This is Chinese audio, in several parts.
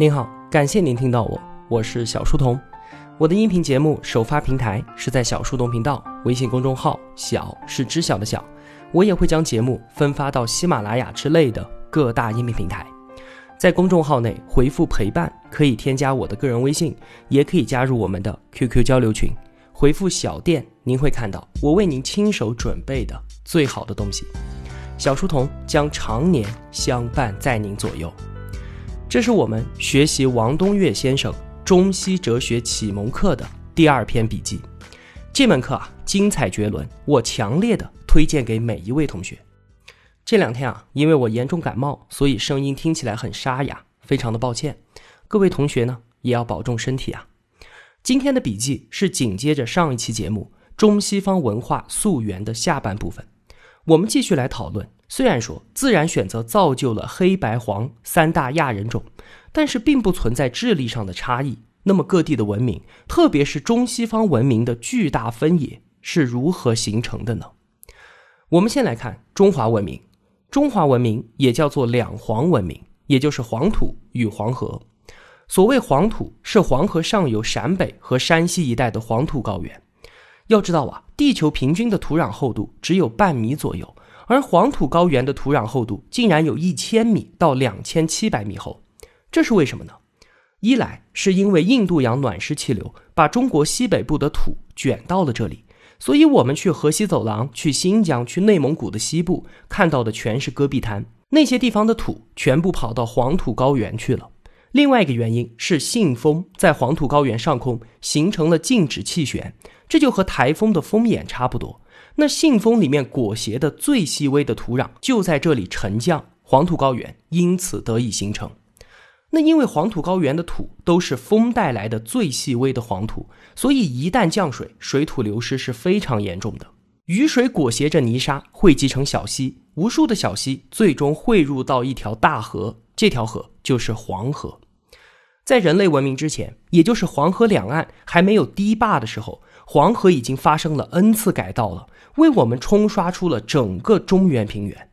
您好，感谢您听到我，我是小书童。我的音频节目首发平台是在小书童频道微信公众号，小是知晓的小。我也会将节目分发到喜马拉雅之类的各大音频平台。在公众号内回复“陪伴”，可以添加我的个人微信，也可以加入我们的 QQ 交流群。回复“小店”，您会看到我为您亲手准备的最好的东西。小书童将常年相伴在您左右。这是我们学习王东岳先生中西哲学启蒙课的第二篇笔记。这门课啊，精彩绝伦，我强烈的推荐给每一位同学。这两天啊，因为我严重感冒，所以声音听起来很沙哑，非常的抱歉。各位同学呢，也要保重身体啊。今天的笔记是紧接着上一期节目中西方文化溯源的下半部分，我们继续来讨论。虽然说自然选择造就了黑白黄三大亚人种，但是并不存在智力上的差异。那么各地的文明，特别是中西方文明的巨大分野是如何形成的呢？我们先来看中华文明。中华文明也叫做两黄文明，也就是黄土与黄河。所谓黄土，是黄河上游陕北和山西一带的黄土高原。要知道啊，地球平均的土壤厚度只有半米左右。而黄土高原的土壤厚度竟然有一千米到两千七百米厚，这是为什么呢？一来是因为印度洋暖湿气流把中国西北部的土卷到了这里，所以我们去河西走廊、去新疆、去内蒙古的西部看到的全是戈壁滩，那些地方的土全部跑到黄土高原去了。另外一个原因是信风在黄土高原上空形成了静止气旋，这就和台风的风眼差不多。那信封里面裹挟的最细微的土壤就在这里沉降，黄土高原因此得以形成。那因为黄土高原的土都是风带来的最细微的黄土，所以一旦降水，水土流失是非常严重的。雨水裹挟着泥沙汇集成小溪，无数的小溪最终汇入到一条大河，这条河就是黄河。在人类文明之前，也就是黄河两岸还没有堤坝的时候。黄河已经发生了 n 次改道了，为我们冲刷出了整个中原平原。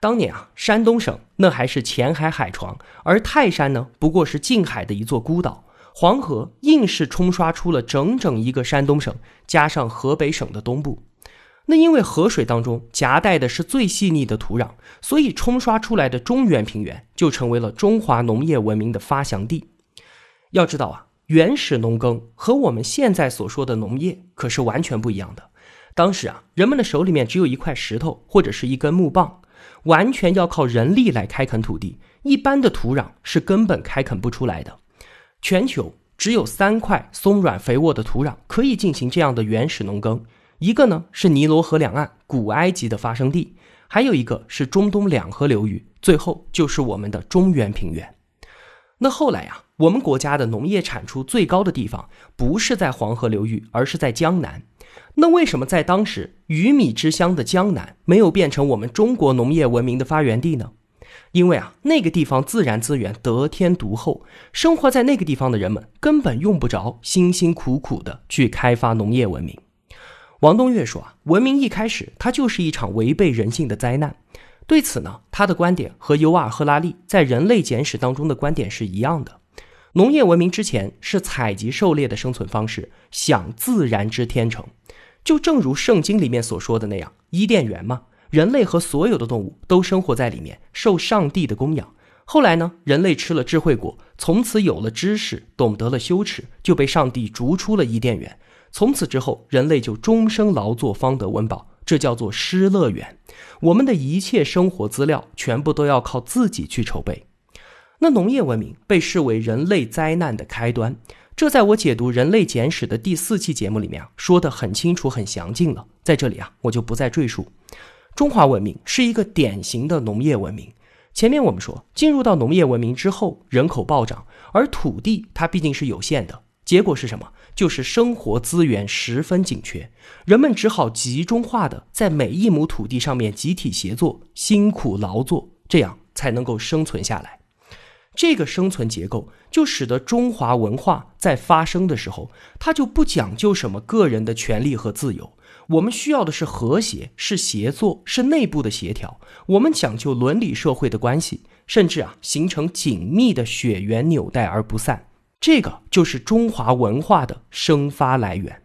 当年啊，山东省那还是前海海床，而泰山呢，不过是近海的一座孤岛。黄河硬是冲刷出了整整一个山东省，加上河北省的东部。那因为河水当中夹带的是最细腻的土壤，所以冲刷出来的中原平原就成为了中华农业文明的发祥地。要知道啊。原始农耕和我们现在所说的农业可是完全不一样的。当时啊，人们的手里面只有一块石头或者是一根木棒，完全要靠人力来开垦土地。一般的土壤是根本开垦不出来的。全球只有三块松软肥沃的土壤可以进行这样的原始农耕，一个呢是尼罗河两岸古埃及的发生地，还有一个是中东两河流域，最后就是我们的中原平原。那后来呀。我们国家的农业产出最高的地方不是在黄河流域，而是在江南。那为什么在当时鱼米之乡的江南没有变成我们中国农业文明的发源地呢？因为啊，那个地方自然资源得天独厚，生活在那个地方的人们根本用不着辛辛苦苦的去开发农业文明。王东岳说啊，文明一开始它就是一场违背人性的灾难。对此呢，他的观点和尤瓦尔·赫拉利在《人类简史》当中的观点是一样的。农业文明之前是采集狩猎的生存方式，享自然之天成，就正如圣经里面所说的那样，伊甸园嘛，人类和所有的动物都生活在里面，受上帝的供养。后来呢，人类吃了智慧果，从此有了知识，懂得了羞耻，就被上帝逐出了伊甸园。从此之后，人类就终生劳作方得温饱，这叫做失乐园。我们的一切生活资料全部都要靠自己去筹备。那农业文明被视为人类灾难的开端，这在我解读《人类简史》的第四期节目里面啊说的很清楚、很详尽了，在这里啊我就不再赘述。中华文明是一个典型的农业文明。前面我们说，进入到农业文明之后，人口暴涨，而土地它毕竟是有限的，结果是什么？就是生活资源十分紧缺，人们只好集中化的在每一亩土地上面集体协作、辛苦劳作，这样才能够生存下来。这个生存结构就使得中华文化在发生的时候，它就不讲究什么个人的权利和自由。我们需要的是和谐，是协作，是内部的协调。我们讲究伦理社会的关系，甚至啊形成紧密的血缘纽带而不散。这个就是中华文化的生发来源。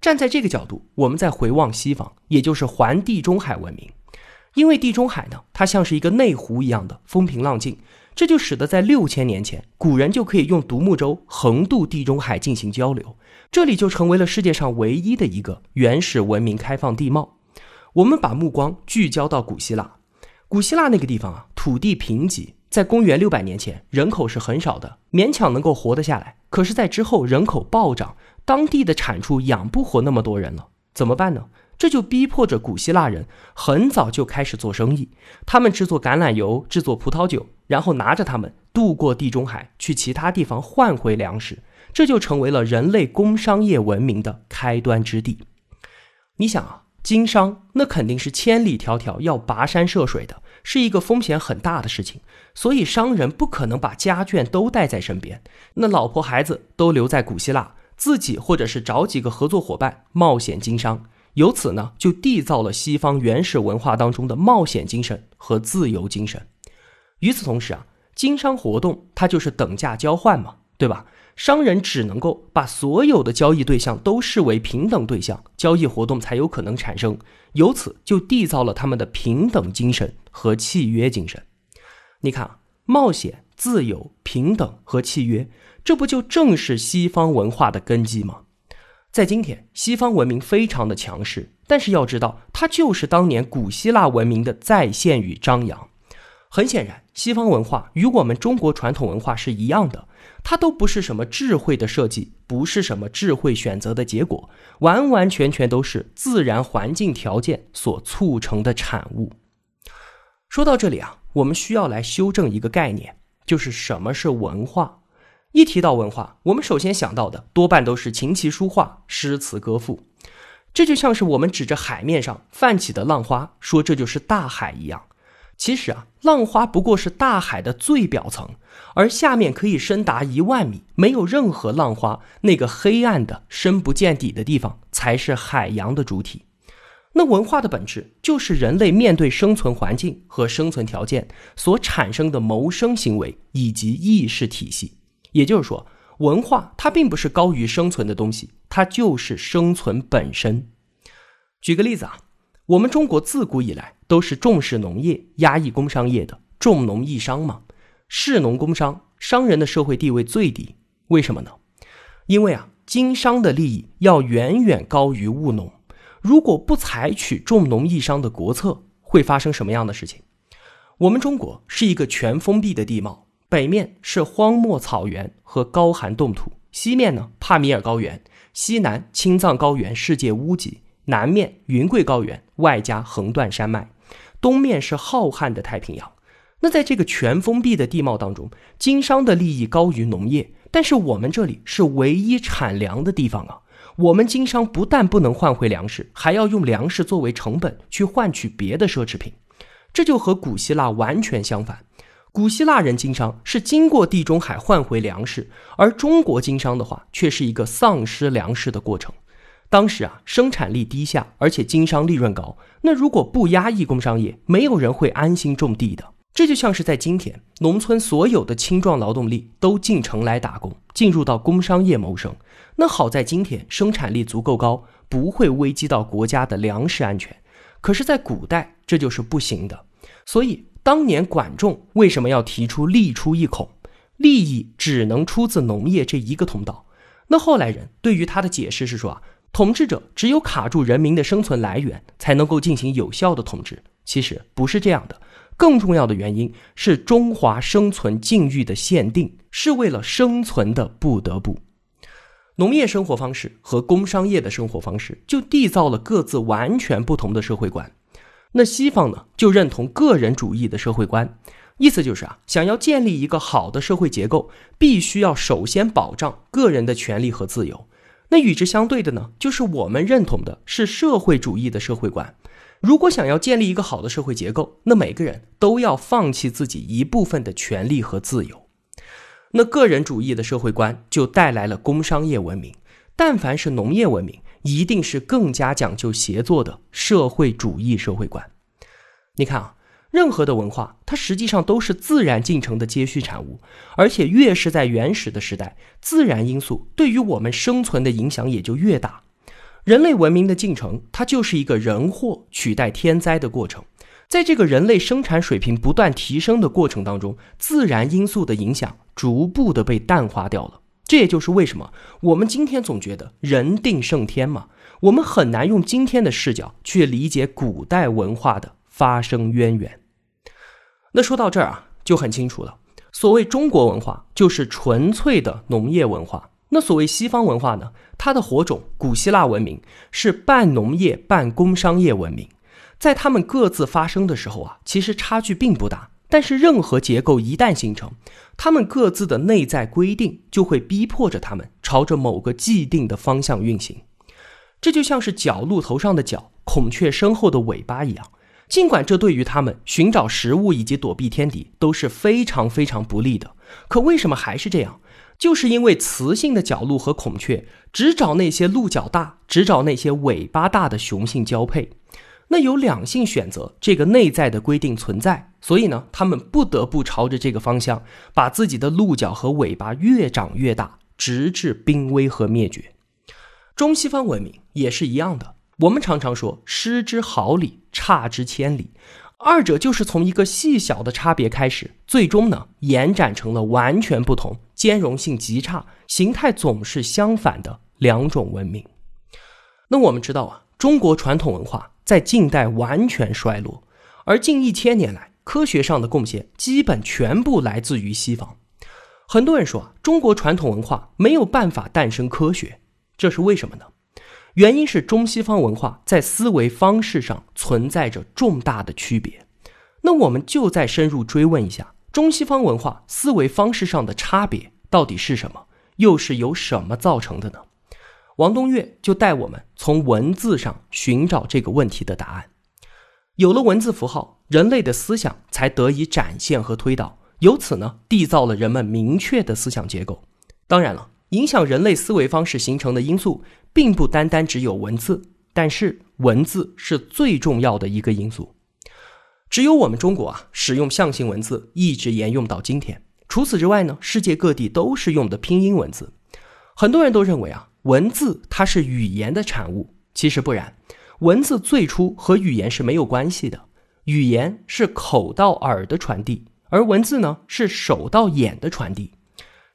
站在这个角度，我们再回望西方，也就是环地中海文明，因为地中海呢，它像是一个内湖一样的风平浪静，这就使得在六千年前，古人就可以用独木舟横渡地中海进行交流，这里就成为了世界上唯一的一个原始文明开放地貌。我们把目光聚焦到古希腊，古希腊那个地方啊，土地贫瘠。在公元六百年前，人口是很少的，勉强能够活得下来。可是，在之后人口暴涨，当地的产出养不活那么多人了，怎么办呢？这就逼迫着古希腊人很早就开始做生意，他们制作橄榄油，制作葡萄酒，然后拿着它们渡过地中海，去其他地方换回粮食，这就成为了人类工商业文明的开端之地。你想啊，经商那肯定是千里迢迢要跋山涉水的。是一个风险很大的事情，所以商人不可能把家眷都带在身边，那老婆孩子都留在古希腊，自己或者是找几个合作伙伴冒险经商，由此呢就缔造了西方原始文化当中的冒险精神和自由精神。与此同时啊，经商活动它就是等价交换嘛，对吧？商人只能够把所有的交易对象都视为平等对象，交易活动才有可能产生，由此就缔造了他们的平等精神和契约精神。你看，冒险、自由、平等和契约，这不就正是西方文化的根基吗？在今天，西方文明非常的强势，但是要知道，它就是当年古希腊文明的再现与张扬。很显然，西方文化与我们中国传统文化是一样的。它都不是什么智慧的设计，不是什么智慧选择的结果，完完全全都是自然环境条件所促成的产物。说到这里啊，我们需要来修正一个概念，就是什么是文化。一提到文化，我们首先想到的多半都是琴棋书画、诗词歌赋，这就像是我们指着海面上泛起的浪花，说这就是大海一样。其实啊，浪花不过是大海的最表层，而下面可以深达一万米，没有任何浪花，那个黑暗的、深不见底的地方，才是海洋的主体。那文化的本质，就是人类面对生存环境和生存条件所产生的谋生行为以及意识体系。也就是说，文化它并不是高于生存的东西，它就是生存本身。举个例子啊。我们中国自古以来都是重视农业、压抑工商业的，重农抑商嘛。士农工商，商人的社会地位最低，为什么呢？因为啊，经商的利益要远远高于务农。如果不采取重农抑商的国策，会发生什么样的事情？我们中国是一个全封闭的地貌，北面是荒漠草原和高寒冻土，西面呢帕米尔高原，西南青藏高原，世界屋脊。南面云贵高原，外加横断山脉，东面是浩瀚的太平洋。那在这个全封闭的地貌当中，经商的利益高于农业，但是我们这里是唯一产粮的地方啊！我们经商不但不能换回粮食，还要用粮食作为成本去换取别的奢侈品，这就和古希腊完全相反。古希腊人经商是经过地中海换回粮食，而中国经商的话，却是一个丧失粮食的过程。当时啊，生产力低下，而且经商利润高。那如果不压抑工商业，没有人会安心种地的。这就像是在今天，农村所有的青壮劳动力都进城来打工，进入到工商业谋生。那好在今天生产力足够高，不会危及到国家的粮食安全。可是，在古代这就是不行的。所以当年管仲为什么要提出利出一孔，利益只能出自农业这一个通道？那后来人对于他的解释是说啊。统治者只有卡住人民的生存来源，才能够进行有效的统治。其实不是这样的，更重要的原因是中华生存境遇的限定，是为了生存的不得不。农业生活方式和工商业的生活方式就缔造了各自完全不同的社会观。那西方呢，就认同个人主义的社会观，意思就是啊，想要建立一个好的社会结构，必须要首先保障个人的权利和自由。那与之相对的呢，就是我们认同的是社会主义的社会观。如果想要建立一个好的社会结构，那每个人都要放弃自己一部分的权利和自由。那个人主义的社会观就带来了工商业文明。但凡是农业文明，一定是更加讲究协作的社会主义社会观。你看啊，任何的文化，它实际上都是自然进程的接续产物，而且越是在原始的时代，自然因素对于我们生存的影响也就越大。人类文明的进程，它就是一个人祸取代天灾的过程。在这个人类生产水平不断提升的过程当中，自然因素的影响逐步的被淡化掉了。这也就是为什么我们今天总觉得人定胜天嘛，我们很难用今天的视角去理解古代文化的发生渊源。那说到这儿啊，就很清楚了。所谓中国文化，就是纯粹的农业文化。那所谓西方文化呢？它的火种古希腊文明是半农业半工商业文明。在他们各自发生的时候啊，其实差距并不大。但是任何结构一旦形成，他们各自的内在规定就会逼迫着他们朝着某个既定的方向运行。这就像是角鹿头上的角，孔雀身后的尾巴一样。尽管这对于他们寻找食物以及躲避天敌都是非常非常不利的，可为什么还是这样？就是因为雌性的角鹿和孔雀只找那些鹿角大、只找那些尾巴大的雄性交配。那有两性选择这个内在的规定存在，所以呢，他们不得不朝着这个方向，把自己的鹿角和尾巴越长越大，直至濒危和灭绝。中西方文明也是一样的。我们常常说“失之毫厘，差之千里”，二者就是从一个细小的差别开始，最终呢延展成了完全不同、兼容性极差、形态总是相反的两种文明。那我们知道啊，中国传统文化在近代完全衰落，而近一千年来科学上的贡献基本全部来自于西方。很多人说啊，中国传统文化没有办法诞生科学，这是为什么呢？原因是中西方文化在思维方式上存在着重大的区别，那我们就再深入追问一下，中西方文化思维方式上的差别到底是什么，又是由什么造成的呢？王东岳就带我们从文字上寻找这个问题的答案。有了文字符号，人类的思想才得以展现和推导，由此呢，缔造了人们明确的思想结构。当然了，影响人类思维方式形成的因素。并不单单只有文字，但是文字是最重要的一个因素。只有我们中国啊，使用象形文字一直沿用到今天。除此之外呢，世界各地都是用的拼音文字。很多人都认为啊，文字它是语言的产物，其实不然。文字最初和语言是没有关系的，语言是口到耳的传递，而文字呢是手到眼的传递。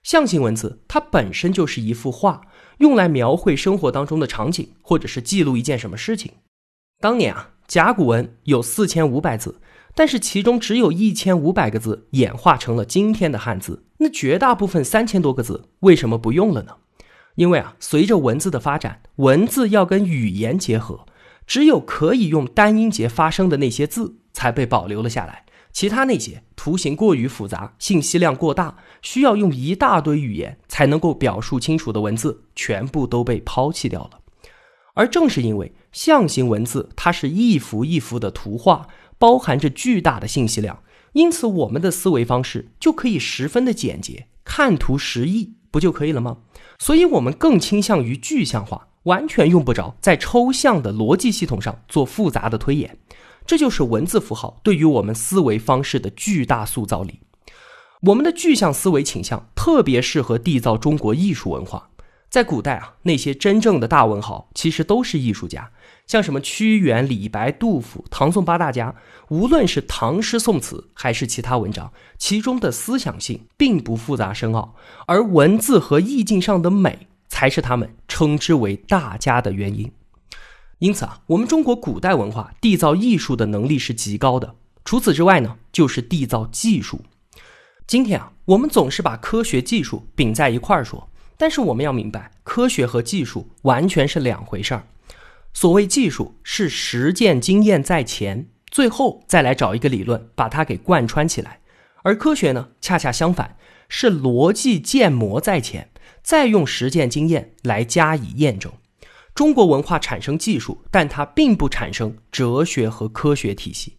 象形文字它本身就是一幅画。用来描绘生活当中的场景，或者是记录一件什么事情。当年啊，甲骨文有四千五百字，但是其中只有一千五百个字演化成了今天的汉字。那绝大部分三千多个字为什么不用了呢？因为啊，随着文字的发展，文字要跟语言结合，只有可以用单音节发声的那些字才被保留了下来。其他那些图形过于复杂、信息量过大、需要用一大堆语言才能够表述清楚的文字，全部都被抛弃掉了。而正是因为象形文字它是一幅一幅的图画，包含着巨大的信息量，因此我们的思维方式就可以十分的简洁，看图识意，不就可以了吗？所以我们更倾向于具象化，完全用不着在抽象的逻辑系统上做复杂的推演。这就是文字符号对于我们思维方式的巨大塑造力。我们的具象思维倾向特别适合缔造中国艺术文化。在古代啊，那些真正的大文豪其实都是艺术家，像什么屈原、李白、杜甫、唐宋八大家，无论是唐诗宋词还是其他文章，其中的思想性并不复杂深奥，而文字和意境上的美才是他们称之为大家的原因。因此啊，我们中国古代文化缔造艺术的能力是极高的。除此之外呢，就是缔造技术。今天啊，我们总是把科学技术并在一块儿说，但是我们要明白，科学和技术完全是两回事儿。所谓技术是实践经验在前，最后再来找一个理论把它给贯穿起来；而科学呢，恰恰相反，是逻辑建模在前，再用实践经验来加以验证。中国文化产生技术，但它并不产生哲学和科学体系。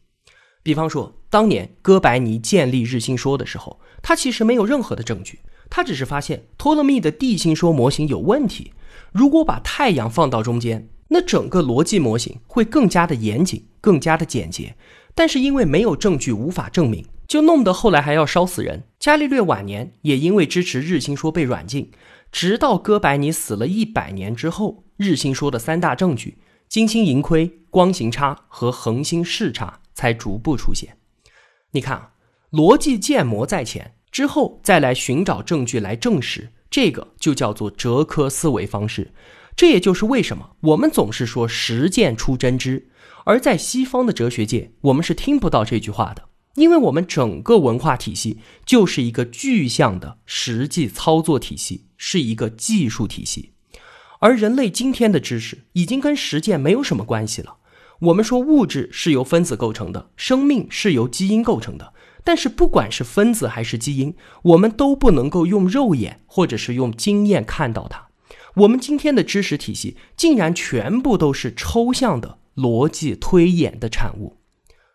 比方说，当年哥白尼建立日心说的时候，他其实没有任何的证据，他只是发现托勒密的地心说模型有问题。如果把太阳放到中间，那整个逻辑模型会更加的严谨，更加的简洁。但是因为没有证据，无法证明，就弄得后来还要烧死人。伽利略晚年也因为支持日心说被软禁，直到哥白尼死了一百年之后，日心说的三大证据——金星盈亏、光行差和恒星视差——才逐步出现。你看，逻辑建模在前，之后再来寻找证据来证实，这个就叫做哲科思维方式。这也就是为什么我们总是说实践出真知。而在西方的哲学界，我们是听不到这句话的，因为我们整个文化体系就是一个具象的实际操作体系，是一个技术体系。而人类今天的知识已经跟实践没有什么关系了。我们说物质是由分子构成的，生命是由基因构成的，但是不管是分子还是基因，我们都不能够用肉眼或者是用经验看到它。我们今天的知识体系竟然全部都是抽象的。逻辑推演的产物，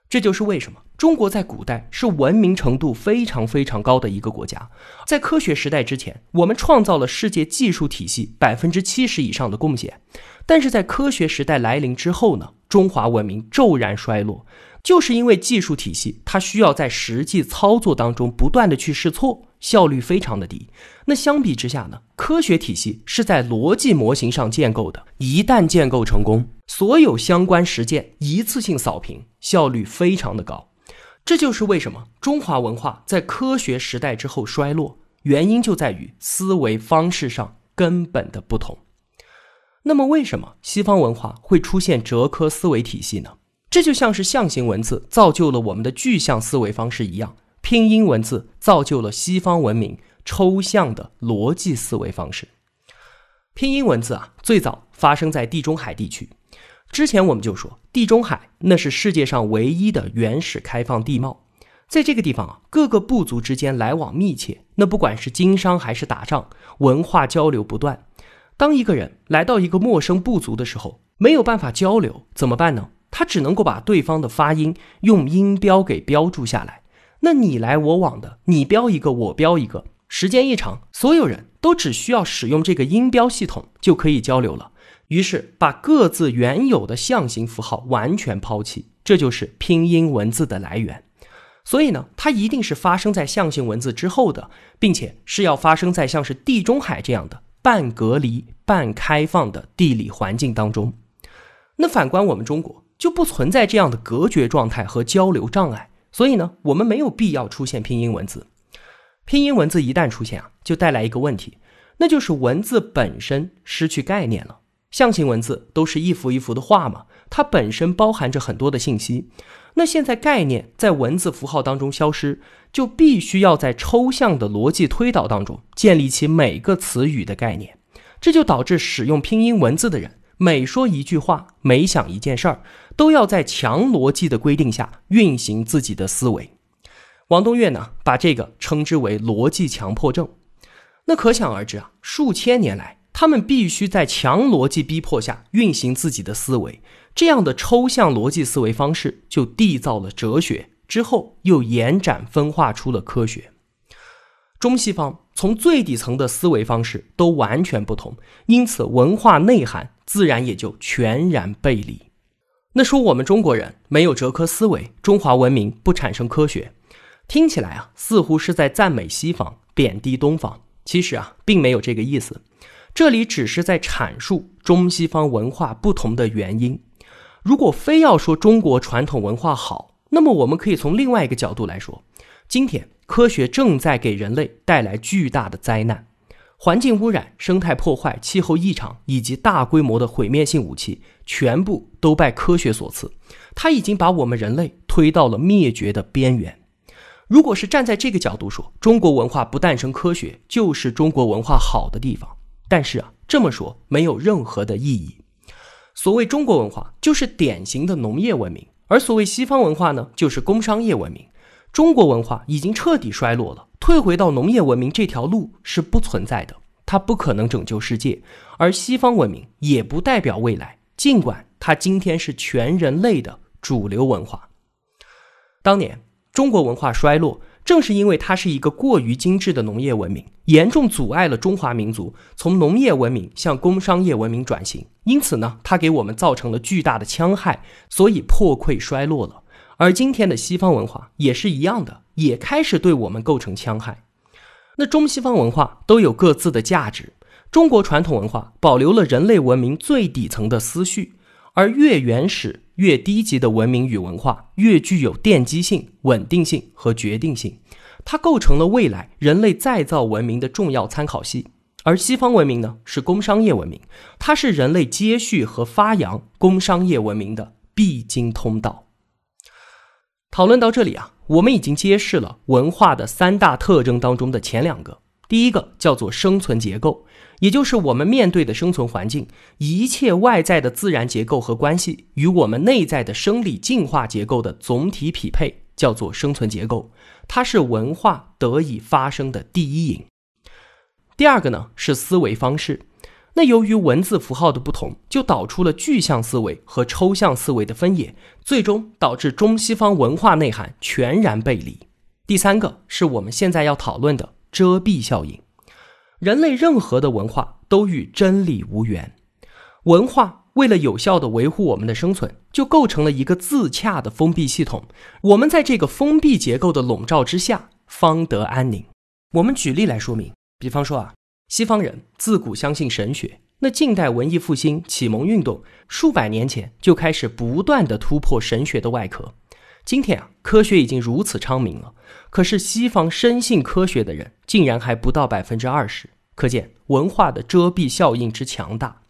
这就是为什么中国在古代是文明程度非常非常高的一个国家。在科学时代之前，我们创造了世界技术体系百分之七十以上的贡献，但是在科学时代来临之后呢，中华文明骤然衰落。就是因为技术体系，它需要在实际操作当中不断的去试错，效率非常的低。那相比之下呢，科学体系是在逻辑模型上建构的，一旦建构成功，所有相关实践一次性扫平，效率非常的高。这就是为什么中华文化在科学时代之后衰落，原因就在于思维方式上根本的不同。那么，为什么西方文化会出现哲科思维体系呢？这就像是象形文字造就了我们的具象思维方式一样，拼音文字造就了西方文明抽象的逻辑思维方式。拼音文字啊，最早发生在地中海地区。之前我们就说，地中海那是世界上唯一的原始开放地貌，在这个地方啊，各个部族之间来往密切，那不管是经商还是打仗，文化交流不断。当一个人来到一个陌生部族的时候，没有办法交流，怎么办呢？他只能够把对方的发音用音标给标注下来。那你来我往的，你标一个，我标一个，时间一长，所有人都只需要使用这个音标系统就可以交流了。于是把各自原有的象形符号完全抛弃，这就是拼音文字的来源。所以呢，它一定是发生在象形文字之后的，并且是要发生在像是地中海这样的半隔离、半开放的地理环境当中。那反观我们中国。就不存在这样的隔绝状态和交流障碍，所以呢，我们没有必要出现拼音文字。拼音文字一旦出现啊，就带来一个问题，那就是文字本身失去概念了。象形文字都是一幅一幅的画嘛，它本身包含着很多的信息。那现在概念在文字符号当中消失，就必须要在抽象的逻辑推导当中建立起每个词语的概念，这就导致使用拼音文字的人。每说一句话，每想一件事儿，都要在强逻辑的规定下运行自己的思维。王东岳呢，把这个称之为逻辑强迫症。那可想而知啊，数千年来，他们必须在强逻辑逼迫下运行自己的思维。这样的抽象逻辑思维方式，就缔造了哲学，之后又延展分化出了科学。中西方从最底层的思维方式都完全不同，因此文化内涵自然也就全然背离。那说我们中国人没有哲科思维，中华文明不产生科学，听起来啊似乎是在赞美西方，贬低东方。其实啊并没有这个意思，这里只是在阐述中西方文化不同的原因。如果非要说中国传统文化好，那么我们可以从另外一个角度来说，今天。科学正在给人类带来巨大的灾难，环境污染、生态破坏、气候异常以及大规模的毁灭性武器，全部都拜科学所赐。它已经把我们人类推到了灭绝的边缘。如果是站在这个角度说，中国文化不诞生科学，就是中国文化好的地方。但是啊，这么说没有任何的意义。所谓中国文化，就是典型的农业文明；而所谓西方文化呢，就是工商业文明。中国文化已经彻底衰落了，退回到农业文明这条路是不存在的，它不可能拯救世界。而西方文明也不代表未来，尽管它今天是全人类的主流文化。当年中国文化衰落，正是因为它是一个过于精致的农业文明，严重阻碍了中华民族从农业文明向工商业文明转型。因此呢，它给我们造成了巨大的戕害，所以破溃衰落了。而今天的西方文化也是一样的，也开始对我们构成戕害。那中西方文化都有各自的价值。中国传统文化保留了人类文明最底层的思绪，而越原始、越低级的文明与文化，越具有奠基性、稳定性和决定性。它构成了未来人类再造文明的重要参考系。而西方文明呢，是工商业文明，它是人类接续和发扬工商业文明的必经通道。讨论到这里啊。我们已经揭示了文化的三大特征当中的前两个，第一个叫做生存结构，也就是我们面对的生存环境，一切外在的自然结构和关系与我们内在的生理进化结构的总体匹配，叫做生存结构，它是文化得以发生的第一因。第二个呢是思维方式。那由于文字符号的不同，就导出了具象思维和抽象思维的分野，最终导致中西方文化内涵全然背离。第三个是我们现在要讨论的遮蔽效应。人类任何的文化都与真理无缘，文化为了有效的维护我们的生存，就构成了一个自洽的封闭系统。我们在这个封闭结构的笼罩之下，方得安宁。我们举例来说明，比方说啊。西方人自古相信神学，那近代文艺复兴、启蒙运动数百年前就开始不断的突破神学的外壳。今天啊，科学已经如此昌明了，可是西方深信科学的人竟然还不到百分之二十，可见文化的遮蔽效应之强大。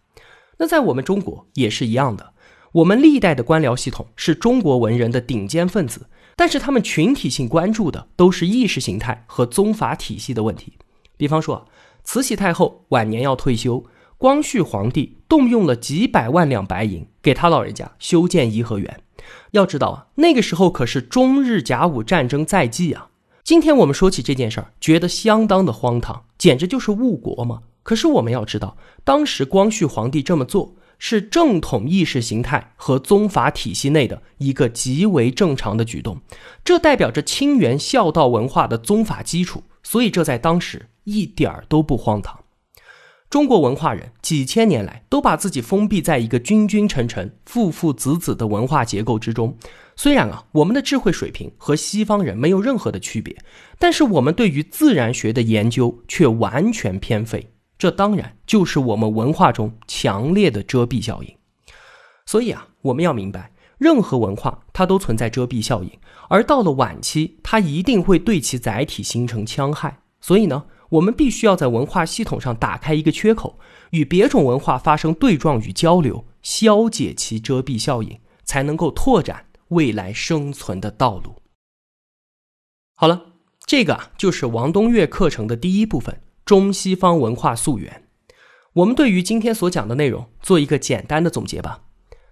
那在我们中国也是一样的，我们历代的官僚系统是中国文人的顶尖分子，但是他们群体性关注的都是意识形态和宗法体系的问题，比方说。慈禧太后晚年要退休，光绪皇帝动用了几百万两白银给他老人家修建颐和园。要知道啊，那个时候可是中日甲午战争在即啊。今天我们说起这件事儿，觉得相当的荒唐，简直就是误国嘛。可是我们要知道，当时光绪皇帝这么做，是正统意识形态和宗法体系内的一个极为正常的举动，这代表着清源孝道文化的宗法基础，所以这在当时。一点儿都不荒唐。中国文化人几千年来都把自己封闭在一个君君臣臣、父父子子的文化结构之中。虽然啊，我们的智慧水平和西方人没有任何的区别，但是我们对于自然学的研究却完全偏废。这当然就是我们文化中强烈的遮蔽效应。所以啊，我们要明白，任何文化它都存在遮蔽效应，而到了晚期，它一定会对其载体形成戕害。所以呢？我们必须要在文化系统上打开一个缺口，与别种文化发生对撞与交流，消解其遮蔽效应，才能够拓展未来生存的道路。好了，这个就是王东岳课程的第一部分——中西方文化溯源。我们对于今天所讲的内容做一个简单的总结吧。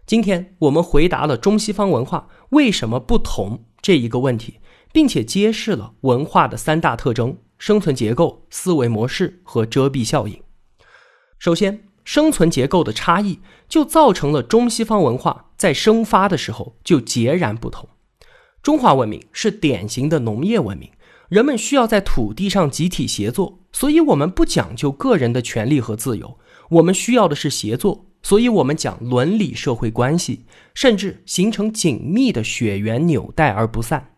今天我们回答了中西方文化为什么不同这一个问题，并且揭示了文化的三大特征。生存结构、思维模式和遮蔽效应。首先，生存结构的差异就造成了中西方文化在生发的时候就截然不同。中华文明是典型的农业文明，人们需要在土地上集体协作，所以我们不讲究个人的权利和自由，我们需要的是协作，所以我们讲伦理社会关系，甚至形成紧密的血缘纽带而不散。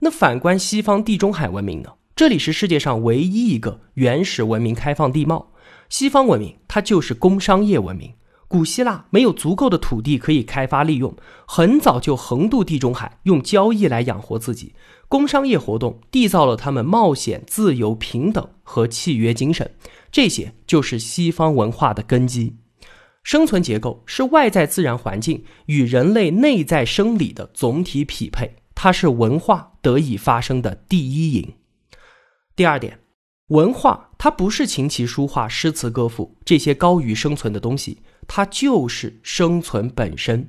那反观西方地中海文明呢？这里是世界上唯一一个原始文明开放地貌，西方文明它就是工商业文明。古希腊没有足够的土地可以开发利用，很早就横渡地中海，用交易来养活自己。工商业活动缔造了他们冒险、自由、平等和契约精神，这些就是西方文化的根基。生存结构是外在自然环境与人类内在生理的总体匹配，它是文化得以发生的第一因。第二点，文化它不是琴棋书画、诗词歌赋这些高于生存的东西，它就是生存本身。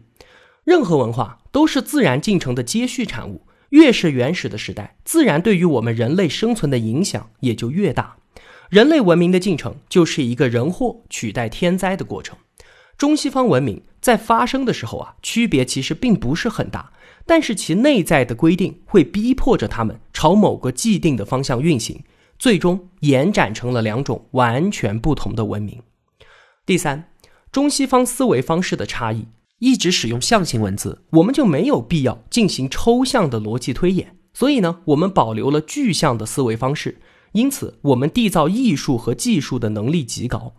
任何文化都是自然进程的接续产物，越是原始的时代，自然对于我们人类生存的影响也就越大。人类文明的进程就是一个人祸取代天灾的过程。中西方文明在发生的时候啊，区别其实并不是很大，但是其内在的规定会逼迫着他们朝某个既定的方向运行，最终延展成了两种完全不同的文明。第三，中西方思维方式的差异，一直使用象形文字，我们就没有必要进行抽象的逻辑推演。所以呢，我们保留了具象的思维方式，因此我们缔造艺术和技术的能力极高。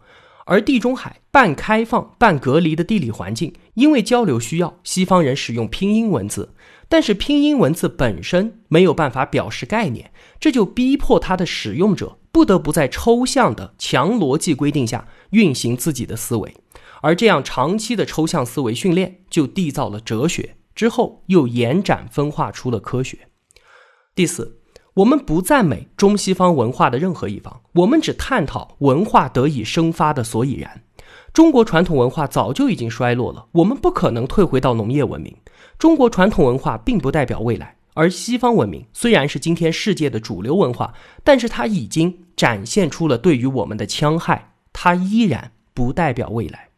而地中海半开放半隔离的地理环境，因为交流需要，西方人使用拼音文字，但是拼音文字本身没有办法表示概念，这就逼迫它的使用者。不得不在抽象的强逻辑规定下运行自己的思维，而这样长期的抽象思维训练就缔造了哲学，之后又延展分化出了科学。第四，我们不赞美中西方文化的任何一方，我们只探讨文化得以生发的所以然。中国传统文化早就已经衰落了，我们不可能退回到农业文明。中国传统文化并不代表未来。而西方文明虽然是今天世界的主流文化，但是它已经展现出了对于我们的戕害，它依然不代表未来。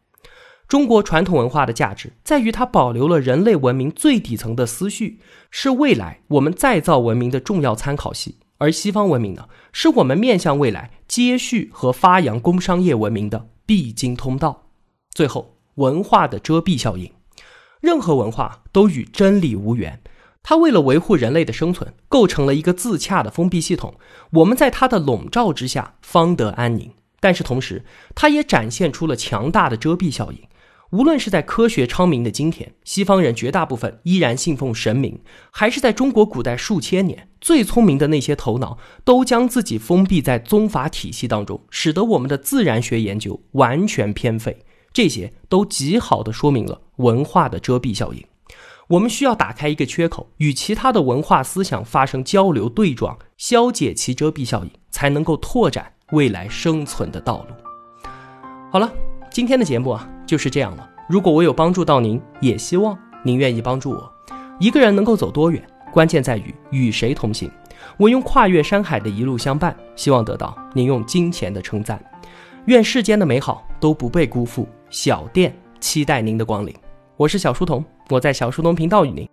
中国传统文化的价值在于它保留了人类文明最底层的思绪，是未来我们再造文明的重要参考系；而西方文明呢，是我们面向未来接续和发扬工商业文明的必经通道。最后，文化的遮蔽效应，任何文化都与真理无缘。它为了维护人类的生存，构成了一个自洽的封闭系统。我们在它的笼罩之下方得安宁。但是同时，它也展现出了强大的遮蔽效应。无论是在科学昌明的今天，西方人绝大部分依然信奉神明，还是在中国古代数千年，最聪明的那些头脑都将自己封闭在宗法体系当中，使得我们的自然学研究完全偏废。这些都极好的说明了文化的遮蔽效应。我们需要打开一个缺口，与其他的文化思想发生交流对撞，消解其遮蔽效应，才能够拓展未来生存的道路。好了，今天的节目啊就是这样了。如果我有帮助到您，也希望您愿意帮助我。一个人能够走多远，关键在于与谁同行。我用跨越山海的一路相伴，希望得到您用金钱的称赞。愿世间的美好都不被辜负。小店期待您的光临。我是小书童，我在小书童频道与您